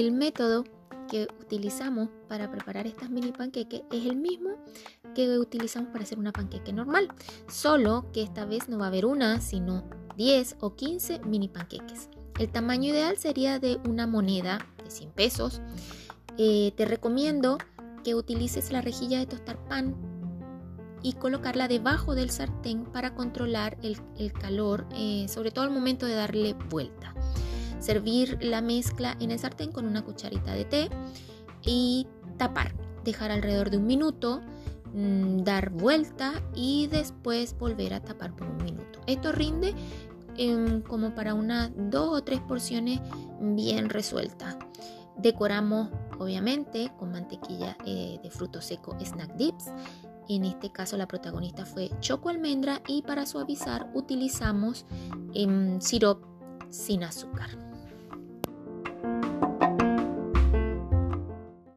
el método que utilizamos para preparar estas mini panqueques es el mismo que utilizamos para hacer una panqueque normal, solo que esta vez no va a haber una, sino 10 o 15 mini panqueques. El tamaño ideal sería de una moneda de 100 pesos. Eh, te recomiendo que utilices la rejilla de tostar pan y colocarla debajo del sartén para controlar el, calor, eh, sobre todo al momento de darle vuelta. Servir la mezcla en el sartén con una cucharita de té y tapar. Dejar alrededor de un minuto, mm, dar vuelta y después volver a tapar por un minuto. Esto rinde em, como para unas dos o tres porciones bien resueltas. Decoramos obviamente con mantequilla eh, de fruto seco snack dips. En este caso la protagonista fue choco almendra y para suavizar utilizamos eh, sin azúcar.